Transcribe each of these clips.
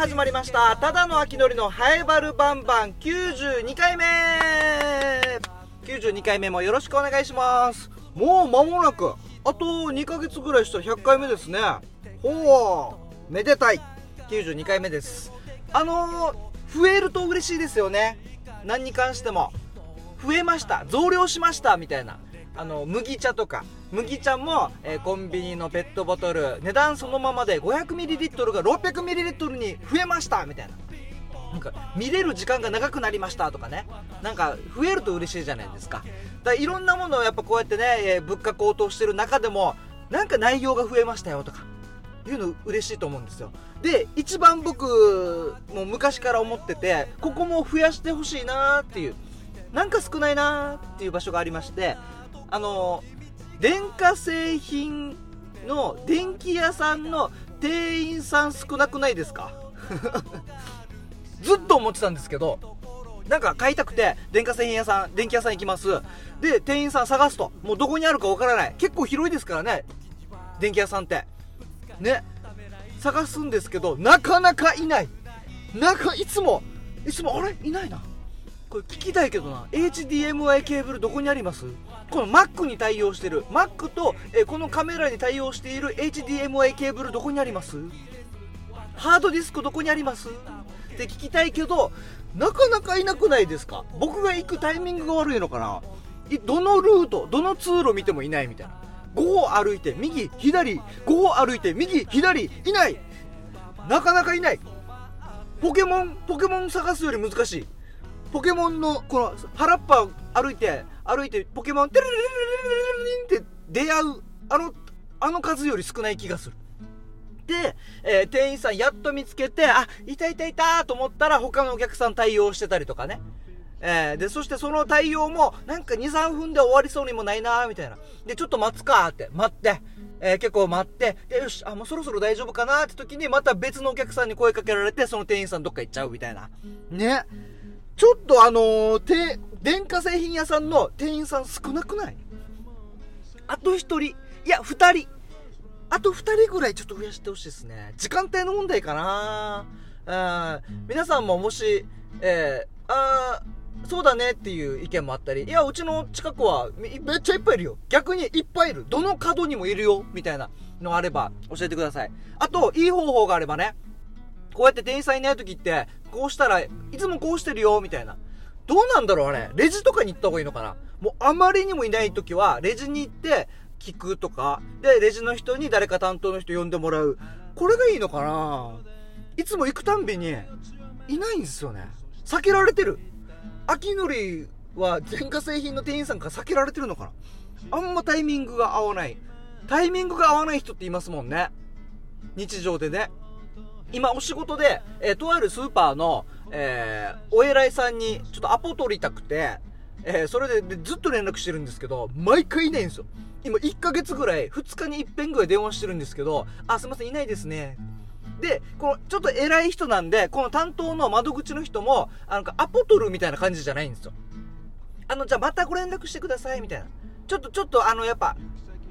始まりました。ただの秋のりのハエバルバンバン。92回目。92回目もよろしくお願いします。もう間もなくあと2ヶ月ぐらいした。ら100回目ですね。ほう。めでたい。92回目です。あのー、増えると嬉しいですよね。何に関しても。増えました。増量しました。みたいな。あの麦茶とか麦茶も、えー、コンビニのペットボトル値段そのままで 500ml が 600ml に増えましたみたいな。なんか見れる時間が長くなりましたとかね。なんか増えると嬉しいじゃないですか。だいろんなものをやっぱこうやってね、えー、物価高騰してる中でもなんか内容が増えましたよとかいうの嬉しいと思うんですよ。で一番僕も昔から思っててここも増やしてほしいなーっていうなんか少ないなーっていう場所がありましてあの電化製品の電気屋さんの店員さん少なくないですか？ずっと思ってたんですけどなんか買いたくて電化製品屋さん電気屋さん行きます。で店員さん探すともうどこにあるかわからない。結構広いですからね電気屋さんって。ね。探すんですけどなかなかいない。なんかいつもいつもあれ？いないな。これ聞きたいけどな。HDMI ケーブルどこにあります？この Mac に対応してる。Mac と、えこのカメラに対応している HDMI ケーブルどこにあります？ハードディスクどこにあります？って聞きたいけどなかなかいなくないですか？僕が行くタイミングが悪いのかな？どのルートどの通路見てもいないみたいな。5歩歩いて右左5歩歩いて右左いない。なかなかいない。ポケモンポケモン探すより難しい。ポケモンのこの原っぱ歩いて歩いてポケモンテルルルルルルルって出会うあのあの数より少ない気がするで、えー、店員さんやっと見つけてあいたいたいたと思ったら他のお客さん対応してたりとかねえー、で、そしてその対応も、なんか2、3分で終わりそうにもないなみたいな。で、ちょっと待つかって、待って、えー、結構待って、で、よし、あ、もうそろそろ大丈夫かなって時に、また別のお客さんに声かけられて、その店員さんどっか行っちゃうみたいな。ね。ちょっとあのー、電化製品屋さんの店員さん少なくない？あと1人、いや、2人。あと2人ぐらいちょっと増やしてほしいですね。時間帯の問題かなうん。皆さんももし、えー、あそうだねっていう意見もあったり、いや、うちの近くはめっちゃいっぱいいるよ。逆にいっぱいいる。どの角にもいるよ。みたいなのあれば教えてください。あと、いい方法があればね、こうやって店員さんいない時って、こうしたらいつもこうしてるよ、みたいな。どうなんだろうあれ。レジとかに行った方がいいのかなもうあまりにもいない時は、レジに行って聞くとか、で、レジの人に誰か担当の人呼んでもらう。これがいいのかないつも行くたんびに、いないんですよね。避けられてる。秋のりは電化製品の店員さんから避けられてるのかなあんまタイミングが合わない。タイミングが合わない人っていますもんね。日常でね。今お仕事で、えー、とあるスーパーの、えー、お偉いさんにちょっとアポ取りたくて、えー、それででずっと連絡してるんですけど、毎回いないんですよ。今1ヶ月ぐらい、2日に1遍ぐらい電話してるんですけど、あ、すいません、いないですね。で、この、ちょっと偉い人なんで、この担当の窓口の人も、あの、アポ取るみたいな感じじゃないんですよ。あの、じゃあまたご連絡してください、みたいな。ちょっと、ちょっと、あの、やっぱ、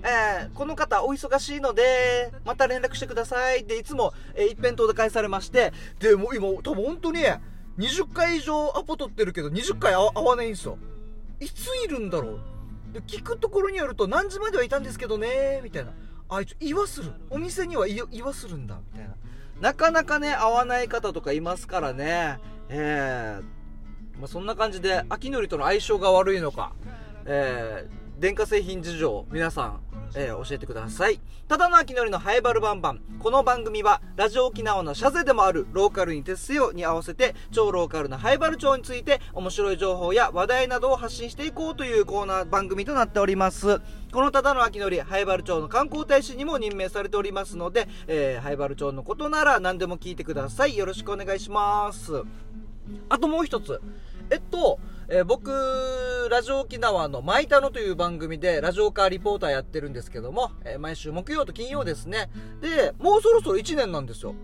えー、この方お忙しいので、また連絡してくださいっていつも、えー、一辺倒で返されまして、で、も今、多分本当に、20回以上アポ取ってるけど、20回会わないんですよ。いついるんだろうで、聞くところによると、何時まではいたんですけどね、みたいな。あいつ、言わする。お店には言わするんだ、みたいな。なかなかね、会わない方とかいますからね。えー、まあ、そんな感じで、秋のりとの相性が悪いのか、えー、電化製品事情、皆さん、えー、教えてください。ただの秋のりのハエバルバンバン。この番組は、ラジオ沖縄のシャゼでもあるローカルに徹せよに合わせて、超ローカルなハエバル町について、面白い情報や話題などを発信していこうというコーナー番組となっております。このただの秋のり、ハエバル町の観光大使にも任命されておりますので、えー、ハエバル町のことなら何でも聞いてください。よろしくお願いします。あともう一つ。えっと、えー、僕、ラジオ沖縄のマイタノという番組でラジオカーリポーターやってるんですけども、えー、毎週木曜と金曜ですね。で、もうそろそろ1年なんですよ。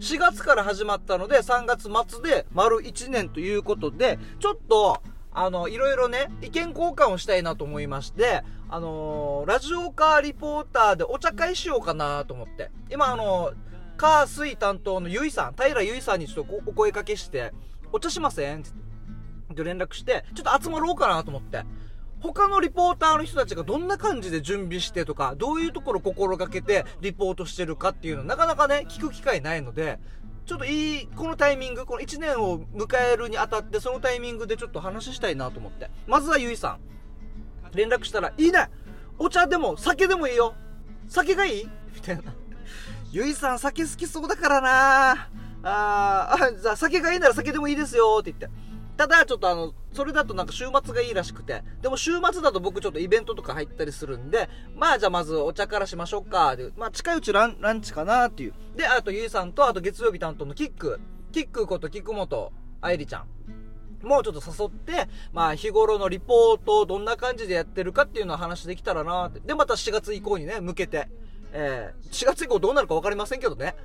4月から始まったので、3月末で丸1年ということで、ちょっと、あの、いろいろね、意見交換をしたいなと思いまして、あのー、ラジオカーリポーターでお茶会しようかなと思って。今、あのー火水担当のゆいさん平ゆいさんにちょっとお声かけしてお茶しませんって連絡してちょっと集まろうかなと思って他のリポーターの人たちがどんな感じで準備してとか、どういうところ心がけてリポートしてるかっていうのなかなかね、聞く機会ないので、ちょっといい、このタイミング、この1年を迎えるにあたって、そのタイミングでちょっと話したいなと思って。まずはゆいさん。連絡したら、いいねお茶でも酒でもいいよ酒がいい？みたいな。ゆいさん酒好きそうだからなあー、じゃあ酒がいいなら酒でもいいですよって言って。ただ、ちょっとあの、それだとなんか週末がいいらしくて、でも週末だと僕ちょっとイベントとか入ったりするんで、まあじゃあまずお茶からしましょうか、で、まあ近いうちランランチかなっていう。で、あとゆいさんと、あと月曜日担当のキック、キックことキック元愛理ちゃん。もうちょっと誘って、まあ日頃のリポートをどんな感じでやってるかっていうのを話できたらなって。で、また4月以降にね、向けて、えー、4月以降どうなるか分かりませんけどね。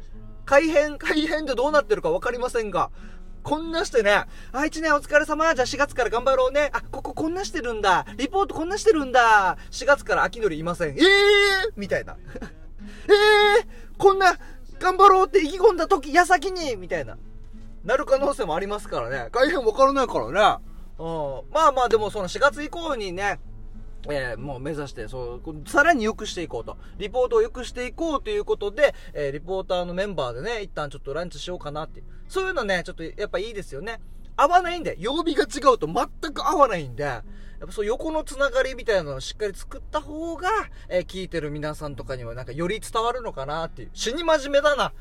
改変、改変でどうなってるか分かりませんが、こんなしてね、あ、1年お疲れ様。じゃあ4月から頑張ろうね。あ、こここんなしてるんだ。リポートこんなしてるんだ。4月から秋のりいません。ええー、みたいな。え えー、こんな、頑張ろうって意気込んだ時、矢先にみたいな。なる可能性もありますからね。大変わからないからね。うん。まあまあでもその4月以降にね、えー、もう目指して、そう、さらに良くしていこうと。リポートを良くしていこうということで、えー、リポーターのメンバーでね、一旦ちょっとランチしようかなっていう。そういうのね、ちょっとやっぱいいですよね。合わないんで、曜日が違うと全く合わないんで、やっぱそう横のつながりみたいなのをしっかり作った方が、えー、聞いてる皆さんとかにはなんかより伝わるのかなっていう。死に真面目だな。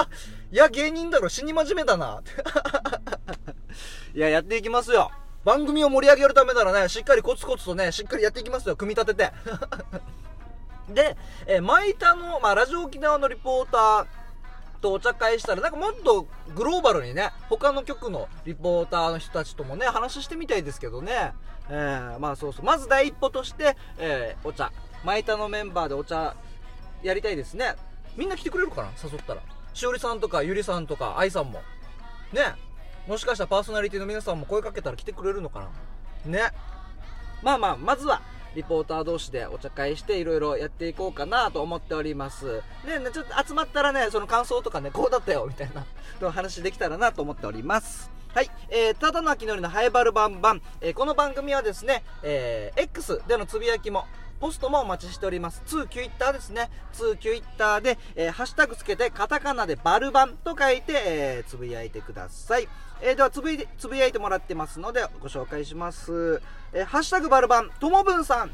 いや、芸人だろ、死に真面目だな。いや、やっていきますよ。番組を盛り上げるためならね、しっかりコツコツとね、しっかりやっていきますよ、組み立てて。で、えー、マイタの、まあ、ラジオ沖縄のリポーターとお茶会したら、なんかもっとグローバルにね、他の局のリポーターの人たちともね、話してみたいですけどね。えー、まあそうそう。まず第一歩として、えー、お茶。マイタのメンバーでお茶やりたいですね。みんな来てくれるかな？誘ったら。しおりさんとか、ゆりさんとか、愛さんも。ね。もしかしたらパーソナリティの皆さんも声かけたら来てくれるのかな？ね。まあまあ、まずは、リポーター同士でお茶会していろいろやっていこうかなと思っております。ね、ちょっと集まったらね、その感想とかね、こうだったよ、みたいな、の話できたらなと思っております。はい。えー、ただの秋のりのハイバルバンバン。えー、この番組はですね、えー、X でのつぶやきも、ポストもお待ちしております。2キュイッターですね。2キュイッターで、えー、ハッシュタグつけて、カタカナでバルバンと書いて、えー、つぶやいてください。えー、ではつぶい、つぶやいてもらってますので、ご紹介します。えー、ハッシュタグバルバン、ともぶんさん。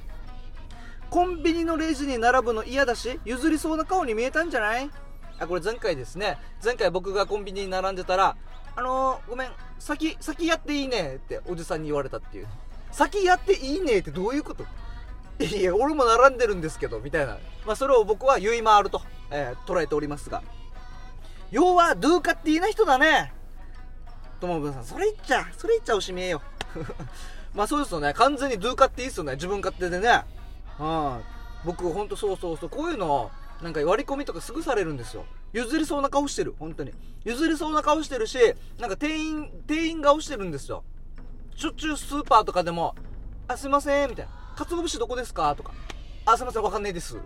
コンビニのレジに並ぶの嫌だし、譲りそうな顔に見えたんじゃない？あ、これ前回ですね。前回僕がコンビニに並んでたら、あのー、ごめん、先、先やっていいねっておじさんに言われたっていう。先やっていいねってどういうこと？いや、俺も並んでるんですけど、みたいな。まあ、それを僕は言い回ると、えー、捉えておりますが。要は、ドゥーカっていいな人だね。ともぶんさん、それ言っちゃ、それ言っちゃおしめえよ。まあそうですよね。完全にドゥーカっていいっすよね。自分勝手でね。はい、あ、僕、ほんとそうそうそう。こういうの、なんか割り込みとかすぐされるんですよ。譲りそうな顔してる。本当に。譲りそうな顔してるし、なんか店員、店員顔してるんですよ。しょっちゅうスーパーとかでも、あ、すいません、みたいな。かつお節どこですかとか。あ、すいません、わかんないです。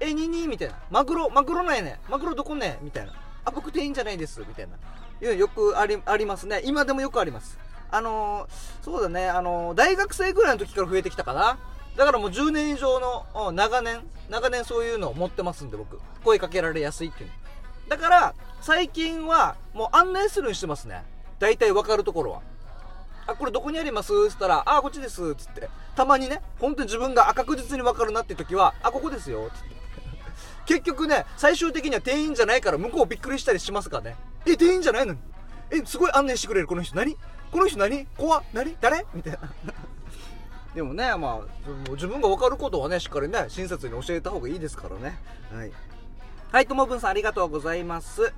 え、ににみたいな。マグロ、マグロなんやね。マグロどこねみたいな。あ、僕店員じゃないです。みたいな。いうよくあり、ありますね。今でもよくあります。あのー、そうだね、あのー、大学生ぐらいの時から増えてきたかな。だからもう10年以上の、長年、長年そういうのを持ってますんで、僕。声かけられやすいっていうだから、最近は、もう案内するようにしてますね。大体わかるところは。あ、これどこにあります？って言ったら、あ、こっちです。つって。たまにね、本当に自分が確実にわかるなって時は、あ、ここですよ。つって。結局ね、最終的には店員じゃないから向こうびっくりしたりしますからね。え、店員じゃないのに。え、すごい案内してくれる、この人。何？この人何？怖何？誰？みたいな。でもね、まあ、自分が分かることはね、しっかりね、親切に教えた方がいいですからね。はい。はい、ともぶんさんありがとうございます。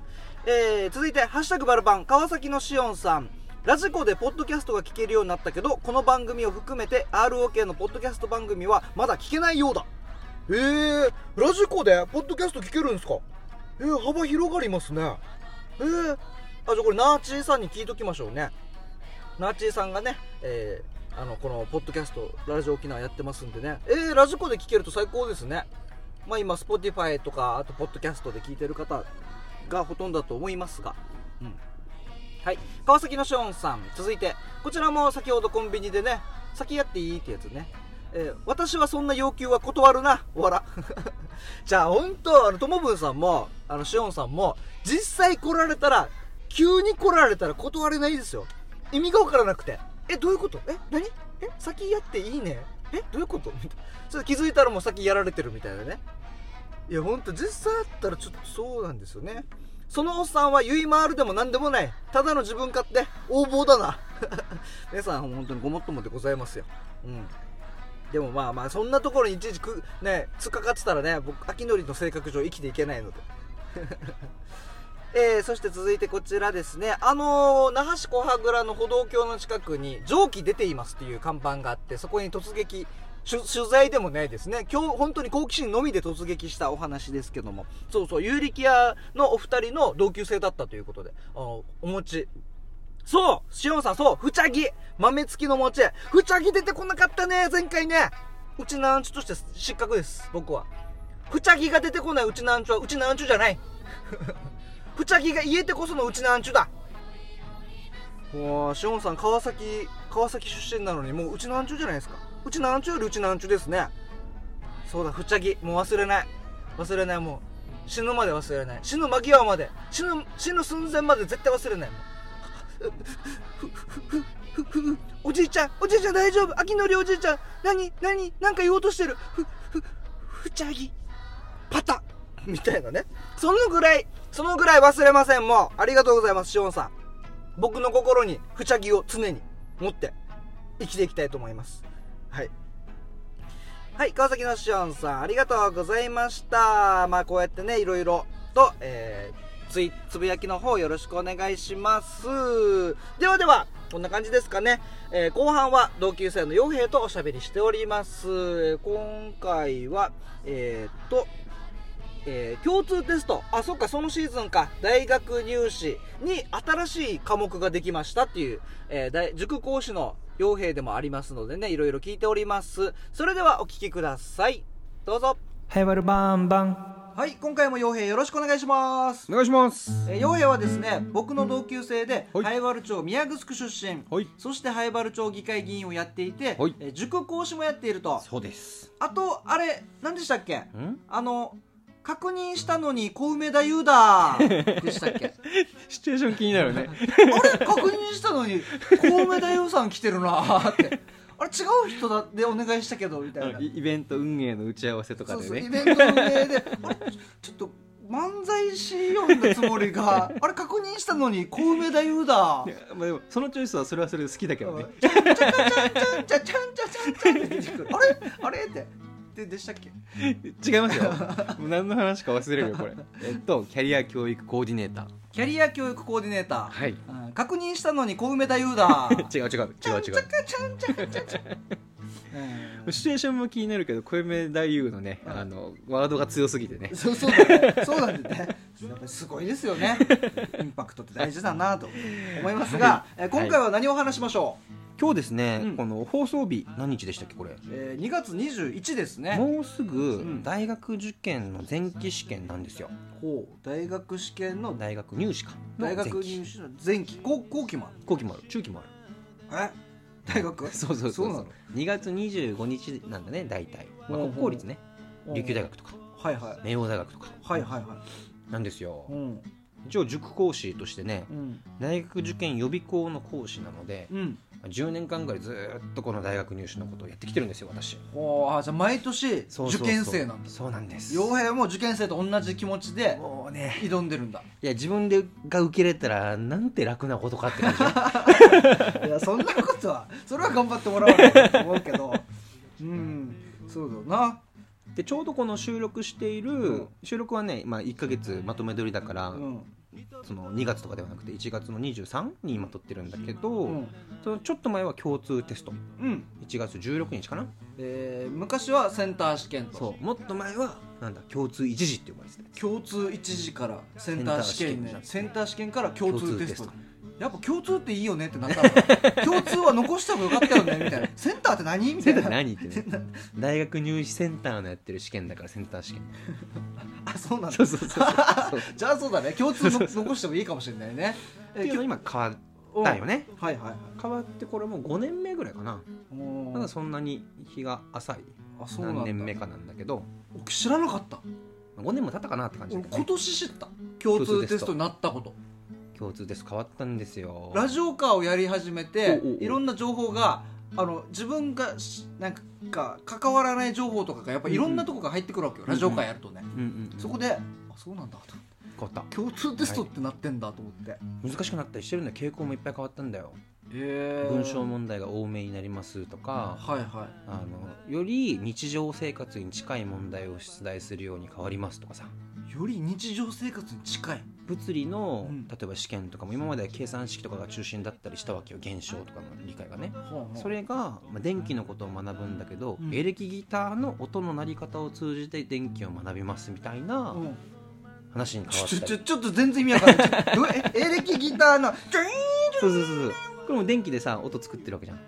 えー、続いて、ハッシュタグバルバン、川崎のしおんさん。ラジコでポッドキャストが聞けるようになったけど、この番組を含めて ROK のポッドキャスト番組はまだ聞けないようだ。えー、ラジコでポッドキャスト聞けるんですか？えー、幅広がりますね。えー、あ、じゃあこれナーチーさんに聞いときましょうね。ナーチーさんがね、えー、あの、このポッドキャスト、ラジオ沖縄やってますんでね。えー、ラジコで聞けると最高ですね。まあ今、Spotify とか、あと、ポッドキャストで聞いてる方、がほとんどだと思いますが、うん、はい川崎のショーンさん続いてこちらも先ほどコンビニでね先やっていいってやつねえー私はそんな要求は断るな。わら。じゃあ本当あのともぶんさんもあのしおんさんも実際来られたら急に来られたら断れないですよ。意味が分からなくて。えどういうこと？え何？え先やっていいね？えどういうこと？みたいな気づいたらもう先やられてるみたいなね。いやほんと実際あったらちょっとそうなんですよね。そのおっさんはゆいまーるでも何でもない。ただの自分勝手。横暴だな。皆さん本当にごもっともでございますよ。うん。でもまあまあそんなところにいちいちくね突っかかってたらね僕秋のりの性格上生きていけないので。えー、そして続いてこちらですね。あのー那覇市小羽倉の歩道橋の近くに蒸気出ていますっていう看板があってそこに突撃取材でもないですね。今日本当に好奇心のみで突撃したお話ですけども。そうそう有力屋のお二人の同級生だったということであのお餅そうしおんさん、そうふちゃぎ豆付きの餅ふちゃぎ出てこなかったね前回ねうちなんちゅとして失格です、僕は。ふちゃぎが出てこないうちなんちゅはうちなんちゅじゃない。ふちゃぎが言えてこそのうちなんちゅだ。もう、しおんさん、川崎、川崎出身なのに、もううちなんちゅじゃないですか。うちなんちゅよりうちなんちゅですね。そうだ、ふちゃぎ、もう忘れない。忘れない、もう。死ぬまで忘れない。死ぬ間際まで。死ぬ、死ぬ寸前まで絶対忘れない。もうおじいちゃんおじいちゃん大丈夫？秋のりおじいちゃん。何何なんか言おうとしてる？ふふふちゃぎ。パタ。みたいなね。そのぐらいそのぐらい忘れません。もう。ありがとうございますしおんさん。僕の心にふちゃぎを常に持って生きていきたいと思います。はい。はい川崎のしおんさんありがとうございました。まあこうやってねいろいろと、えーついつぶやきの方よろしくお願いします。ではではこんな感じですかね、えー後半は同級生の傭兵とおしゃべりしております。今回はえーっとえー共通テスト。あそっかそのシーズンか。大学入試に新しい科目ができましたっていう、えー塾講師の傭兵でもありますのでねいろいろ聞いております。それではお聞きください。どうぞ。はいわるバンバンはい今回も傭兵よろしくお願いします。お願いします。えー、陽平はですね僕の同級生ではい。灰原町宮城出身。はい。そして灰原町議会議員をやっていて、はい。えー塾講師もやっていると。そうです。あとあれ何でしたっけ？ん？あの確認したのに小梅田優だでしたっけ？シチュエーション気になるね。あれ確認したのに小梅田優さん来てるなーってあれ違う人だでお願いしたけどみたいな。イイベント運営の打ち合わせとかそうそうイでねベントの上であれ ちょっと漫才師読んだつもりが あれ確認したのに小梅田優だ。まあ、でもそのチョイスはそれはそれで好きだけどね。ちゃんちゃちゃちゃんちゃんちゃんちゃんちゃんちゃんって出てくる。あれ？あれ？ってででしたっけ？違いますよ。もう何の話か忘れるよこれ。えっとキャリア教育コーディネーター。キャリア教育コーディネーター、はい。うん。確認したのに小梅田優だ。違う違う。違う違う。ちゃんちゃかちゃんちゃかちゃんちゃか。うん。シチュエーションも気になるけど小梅太夫のねあのワードが強すぎてね。そうそうだね。そうなんでね。やっぱりすごいですよね。インパクトって大事だなと思いますが、えー今回は何を話しましょう、今日ですね、うん。この放送日何日でしたっけこれ、えー2月21ですね。もうすぐん。大学受験の前期試験なんですよ。ほう大学試験の大学入試か。の大学前期入試の前期。後後期も後期もある。中期もある。ある。え？大学？そうそうそうそう。なの？2月25日なんだね大体、まあ、国公立ね。琉球大学とか。はいはい。明王大学とか。はいはいはい。なんですよ。うん。一応塾講師としてねうん。大学受験予備校の講師なのでうん10年間ぐらいずーっとこの大学入試のことをやってきてるんですよ私。おじゃあ毎年受験生なんだ。そうなんです。傭兵も受験生と同じ気持ちでもうね。挑んでるんだ。いや自分でが受けれたらなんて楽なことかって感じ いやそんなことはそれは頑張ってもらわないと思うけど。うん。そうだな。でちょうどこの収録している、うん。収録はね、まあ、1か月まとめ撮りだから、うんその2月とかではなくて1月の23に今撮ってるんだけど、うん。そのちょっと前は共通テスト。うん。1月16日かな。えー昔はセンター試験と。そう。もっと前はなんだ共通一次って呼ばれてた共通一次からセンター試験ね。セセンター試験から共通テストやっぱ共通っていいよねってなったの。共通は残した方がよかったよねみたいな。センターって何？みたセンタいなー何ってね。大学入試センターのやってる試験だからセンター試験。ああそうなんだそうそうそうそう。そ うじゃあそうだね。共通の残してもいいかもしれないね。っていうの今変わったよね。はいはいはい。変わってこれもう5年目ぐらいかな。まだそんなに日が浅いあそうなんだ。何年目かなんだけど。僕知らなかった。5年も経ったかなって感じだ俺けど、ね、今年知った。共通テストになったこと共通です変わったんですよ。ラジオカーをやり始めていろんな情報があの自分がしなんか関わらない情報とかがやっぱいろんなとこが入ってくるわけよ、ラジオカーやるとね、うんうんうんそこであそうなんだと変わっ共通テストってなってんだと思って、た難しくなったりしてるんだよ。傾向もいっぱい変わったんだよ。へー文章問題が多めになりますとかはいはい。あのより日常生活に近い問題を出題するように変わりますとかさ。より日常生活に近い物理の、うん。例えば試験とかも今までは計算式とかが中心だったりしたわけよ現象とかの理解がね。それが、まあ、電気のことを学ぶんだけど、うん。エレキギターの音の鳴り方を通じて電気を学びますみたいなうん。話に変わったり。ちょちょちょっと全然意味わかんない。エレキギターのジュイそうそうそうそう。これも電気でさ音作ってるわけじゃん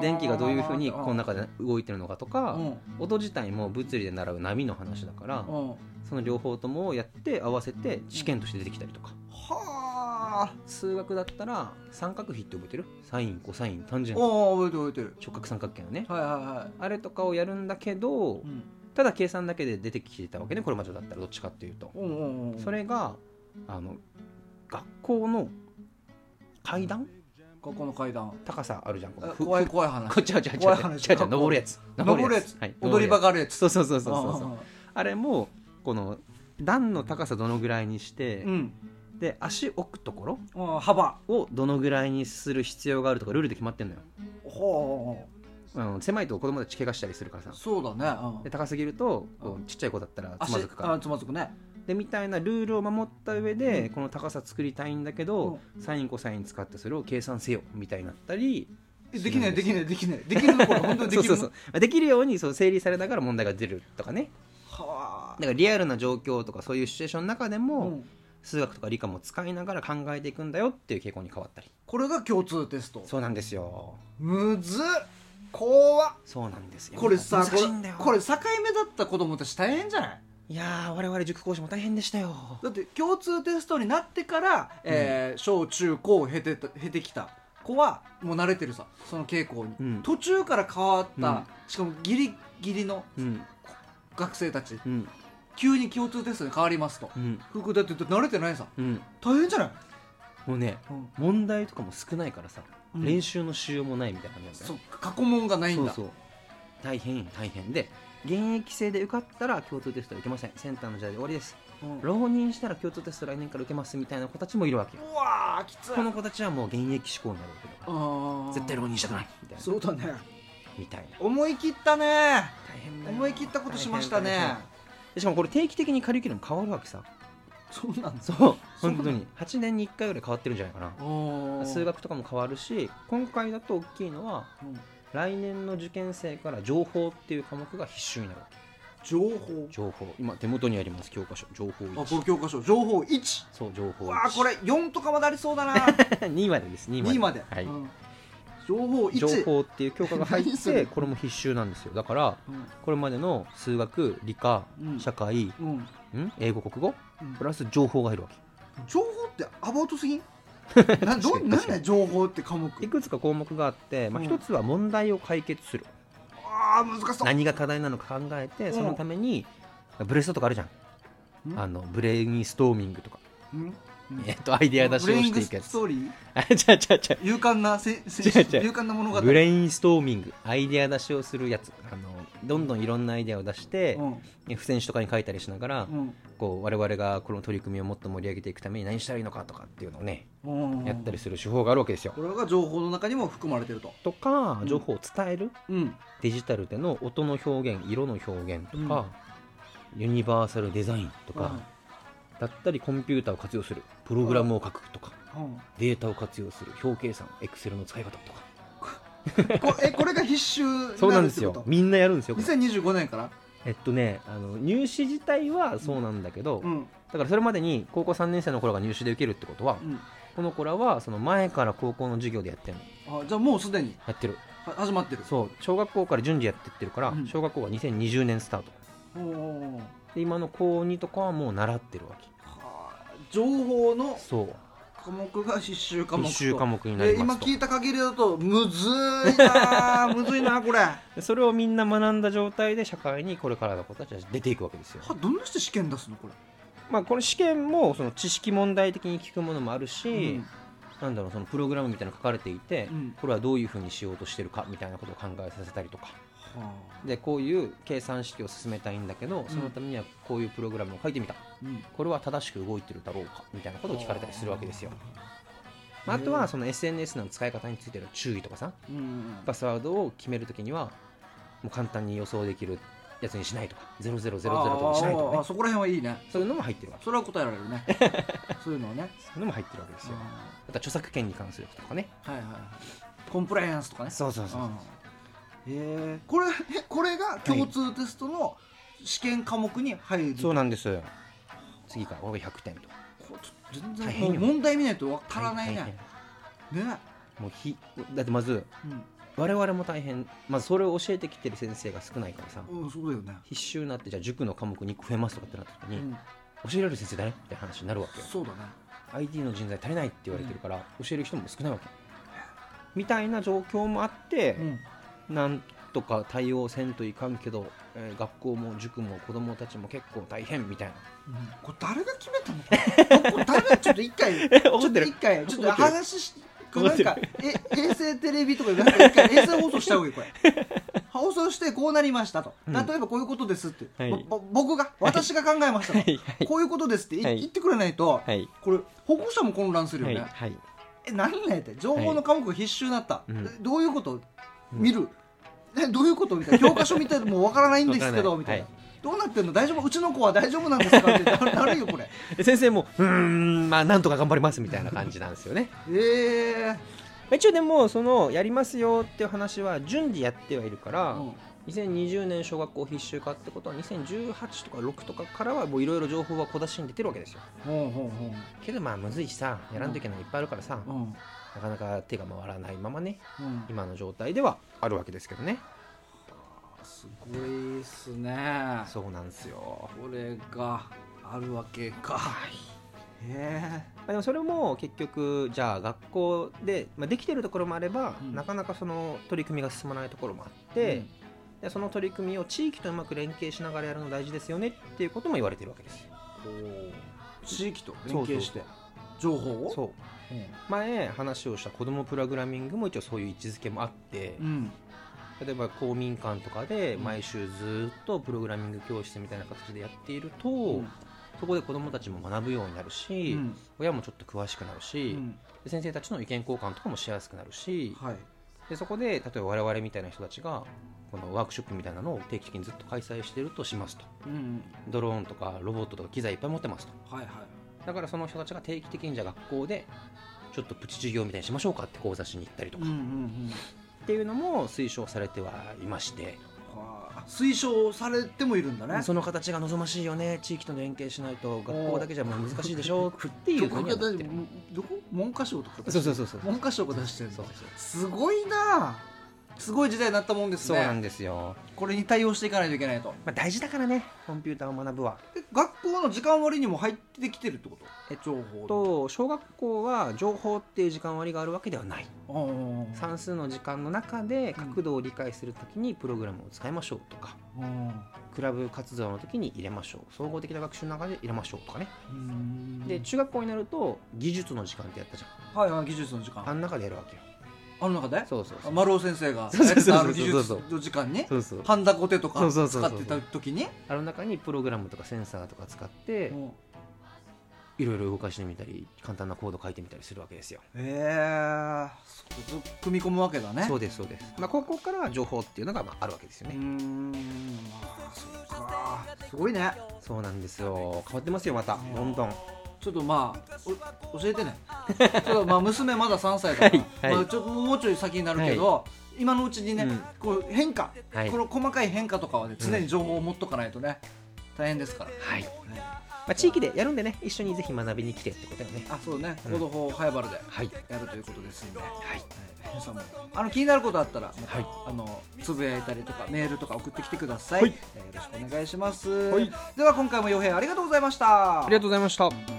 電気がどういうふうにこの中で動いてるのかとか、音自体も物理で習う波の話だから、うん。うんその両方ともやって合わせて試験として出てきたりとか、はあ。数学だったら三角比って覚えてる？サインコサインタンジェントおお覚えてる覚えてる。直角三角形のね。はいはいはあれとかをやるんだけどいうん。ただ計算だけで出てきてたわけねこれまでだったらどっちかっていうと。うんうんうん。それがあの学校の階段？ここの階段。高さあるじゃんこ怖い怖い話。こっちは違う違う違う。違う登るやつ。登るやつ。はい踊り場があるやつ。そうそうそうそうそう。ああれもこの段の高さどのぐらいにして、うん。で足置くところあ幅。をどのぐらいにする必要があるとかルールで決まってんのよ。ほあの狭いと子供たち怪我したりするからさ。うそうだね。うん。で高すぎるとちっちゃい子だったらつ足まずくから。あつまずくねでみたいなルールを守った上でこの高さ作りたいんだけどサインコサイン使ってそれを計算せよみたいになったり。えできないできないできない。できるのこれ 本当にできるのそうそうそう。できるようにそう整理されながら問題が出るとかね。はだからリアルな状況とかそういうシチュエーションの中であも、うん。数学とか理科も使いながら考えていくんだよっていう傾向に変わったり。これが共通テスト。そうなんですよ。むずっ。怖っ。そうなんですよ。これさこれ境目だった子供たち大変じゃない？いやー我々塾講師も大変でしたよ。だって共通テストになってから、えー小中高を経てた経てきた子はもう慣れてるさその傾向に、うん。途中から変わった、うん。しかもギリギリのうん。学生たち。うん。急に共通テストに変わりますと。うん。福だって慣れてないさ。うん。大変じゃない、もうねうん。問題とかも少ないからさ、うん。練習のしようもないみたいな感じなんだよそう過去問がないんだ。そうそう。大変大変。で現役生で受かったら共通テストは受けません。センターの時代で終わりです。うん。う浪人したら共通テスト来年から受けますみたいな子たちもいるわけよ。わーきつい。この子たちはもう現役志向になるわけだから。絶対浪人したくないみたいな。そうだね。みたいな。思い切ったね。大変思い切ったことしましたね。しかもこれ定期的にカリキュラム変わるわけさ。そうなんだ。そう。本当に。8年に1回ぐらい変わってるんじゃないかな。数学とかも変わるし今回だと大きいのはうん来年の受験生から情報っていう科目が必修になるわけ。情報？情報。今手元にあります教科書。情報あこれ1教科書。情報1そう情報1わあこれ4とかまでありそうだな。2までです。2まで。2まで、はい、うん。情報1情報っていう教科が入ってこれも必修なんですよ。だからうん。これまでの数学理科うん。社会うん。ん？英語国語？うん。プラス情報が入るわけ。情報ってアバウトすぎん？な どなんだ情報って科目？いくつか項目があって、まあ、うん。一つは問題を解決する、ああ難しそう。何が課題なのか考えてうん。そのためにブレストとかあるじゃん。うん。あのブレインストーミングとか、うん。えっとアイデア出しをしていくやつ。ブレイブストーリー？あちゃちゃちゃ勇敢なせせ違う違う。勇敢な物語。ブレインストーミングアイデア出しをするやつ。あのどんどんいろんなアイデアを出してう、ん。付箋紙とかに書いたりしながら、うん。こう我々がこの取り組みをもっと盛り上げていくために何したらいいのかとかっていうのをね、うん。やったりする手法があるわけですよ。これが情報の中にも含まれてると。とかうん情報を伝える。うん。デジタルでの音の表現色の表現とか、ユニバーサルデザインとか、だったりコンピューターを活用する。プログラムを書くとか、うん。データを活用する。表計算エクセルの使い方とか こえこれが必修にそうななんですよ。みんなやるんですよこれ。2025年から？えっとねあの入試自体はそうなんだけど、うん。だからそれまでに高校3年生の頃が入試で受けるってことは、うん。この子らはその前から高校の授業でやってるの。あじゃあもうすでに？やってる。は始まってる。そう小学校から順次やってってるから、うん。小学校が2020年スタート。おーで今の高2とかはもう習ってるわけ。はあ情報のそう科目が必修科目と。必修科目になりますと。聞いた限りだとむずいな むずいなこれ。それをみんな学んだ状態で社会にこれからの子たちは出ていくわけですよ。どんなして試験出すのこれ？まあこの試験もその知識問題的に聞くものもあるし、うん。なんだろうそのプログラムみたいなの書かれていて、うん。これはどういうふうにしようとしてるかみたいなことを考えさせたりとか。はでこういう計算式を進めたいんだけどそのためにはこういうプログラムを書いてみた。あうんこれは正しく動いてるだろうかみたいなことを聞かれたりするわけですよ、まあ、あとはその SNS の使い方についての注意とかさ。うん。パスワードを決めるときにはもう簡単に予想できるやつにしないとか。0000とかにしないとかね。そこら辺はいいね。そういうのも入ってるわけ。それは答えられるね。そういうのはね。そういうのも入ってるわけですよ。ああとは著作権に関することとかね。ーはいはいはい。コンプライアンスとかね。そうそうそうう。ん。へえこれえこれが共通テストの試験科目に入る。そうなんです次からこれが100点と。全然問題見ないとわからない大ね変。ね。もうひだってまずうん。我々も大変。まずそれを教えてきてる先生が少ないからさ。うんそうだよね。必修になってじゃあ塾の科目に増えますとかってなった時に、うん。教えられる先生誰？って話になるわけよ。そうだね。IT の人材足りないって言われてるから、教える人も少ないわけみたいな状況もあって、うん。なんとか対応せんといかんけど、えー学校も塾も子供たちも結構大変みたいな。これ誰が決めたのかこれ誰がちょっと一回 ちょ怒っと一回ちょっと話しなんかえ衛星テレビとかでなんか一回衛星放送した方がいいこれ。放送してこうなりましたと。うん。例えばこういうことですって、はい。僕が私が考えましたと、はいはい。こういうことですっていはい。言ってくれないと、はい。これ保護者も混乱するよね、え何なんやって情報の科目が必修になった、うん。えどういうこと？見る、えどういうこと？みたいな。教科書見てもわからないんですけどみたいな、どうなってんの？大丈夫？うちの子は大丈夫なんですか？ってな。なるよこれ。で先生もうーんまあなんとか頑張りますみたいな感じなんですよね。ええ一応でもそのやりますよっていう話は順次やってはいるから、うん。2020年小学校必修化ってことは2018とか6とかからはもういろいろ情報は小出しに出てるわけですよ。ほうほうほけどまあむずいしさやらんといけないのいっぱいあるからさ、ううんなかなか手が回らないままねうん。今の状態ではあるわけですけどね。すごいっすね。そうなんですよ。これがあるわけか。へえまあでもそれも結局じゃあ学校で、まあ、できてるところもあれば、うん。なかなかその取り組みが進まないところもあって、でその取り組みを地域とうまく連携しながらやるの大事ですよねっていうことも言われてるわけです地域と連携して情報を？そう前話をした子どもプログラミングも一応そういう位置づけもあって、うん。例えば公民館とかで毎週ずっとプログラミング教室みたいな形でやっていると、うん。そこで子どもたちも学ぶようになるし、うん。親もちょっと詳しくなるし、先生たちの意見交換とかもしやすくなるしはい。でそこで例えば我々みたいな人たちがこのワークショップみたいなのを定期的にずっと開催しているとしますと。うん。ドローンとかロボットとか機材いっぱい持ってますと。はいはいだからその人たちが定期的にじゃあ学校でちょっとプチ授業みたいにしましょうかって講座しに行ったりとか、うんうんうん。っていうのも推奨されてはいまして、はあ推奨されてもいるんだね。その形が望ましいよね。地域と連携しないと学校だけじゃもう難しいでしょっていうふうにどこ？文科省とかそうそうそうそう。文科省が出してるそうのそう。すごいなすごい時代になったもんですね。そうなんですよ、これに対応していかないといけないと。まあ、大事だからねコンピューターを学ぶは。え学校の時間割にも入ってきてるってこと？えっ情報と小学校は情報っていう時間割があるわけではない。算数の時間の中で角度を理解するときにプログラムを使いましょうとかうん。クラブ活動の時に入れましょう総合的な学習の中で入れましょうとかね。うん。で中学校になると技術の時間ってやったじゃん。はいはい技術の時間。あん中でやるわけよあの中で？そうそうそう。丸尾先生が。そうそうそう技術の時間に？ハンダコテとか使ってた時に？あの中にプログラムとかセンサーとか使ってうん。いろいろ動かしてみたり簡単なコード書いてみたりするわけですよ。へえそう組み込むわけだね。そうですそうです。まあここからは情報っていうのがまああるわけですようーねん。まあそっか。すごいね。そうなんですよ。変わってますよまた。どんどんちょっとまあお教えてね。ちょっとまあ娘まだ3歳だから、はいはい。まあ、ちょっともうちょい先になるけど、今のうちにね、うん。こう変化、はい。この細かい変化とかはね常に情報を持っとかないとね大変ですから、はい。はい。あ、地域でやるんでね一緒にぜひ学びに来てってことよね。あそうね。うん。行動法早原ではい。やるということですんで、はい。皆さんもあの気になることあったらはい。あのつぶやいたりとかメールとか送ってきてください、はい。えーよろしくお願いします、はい。では今回も洋平ありがとうございました。ありがとうございました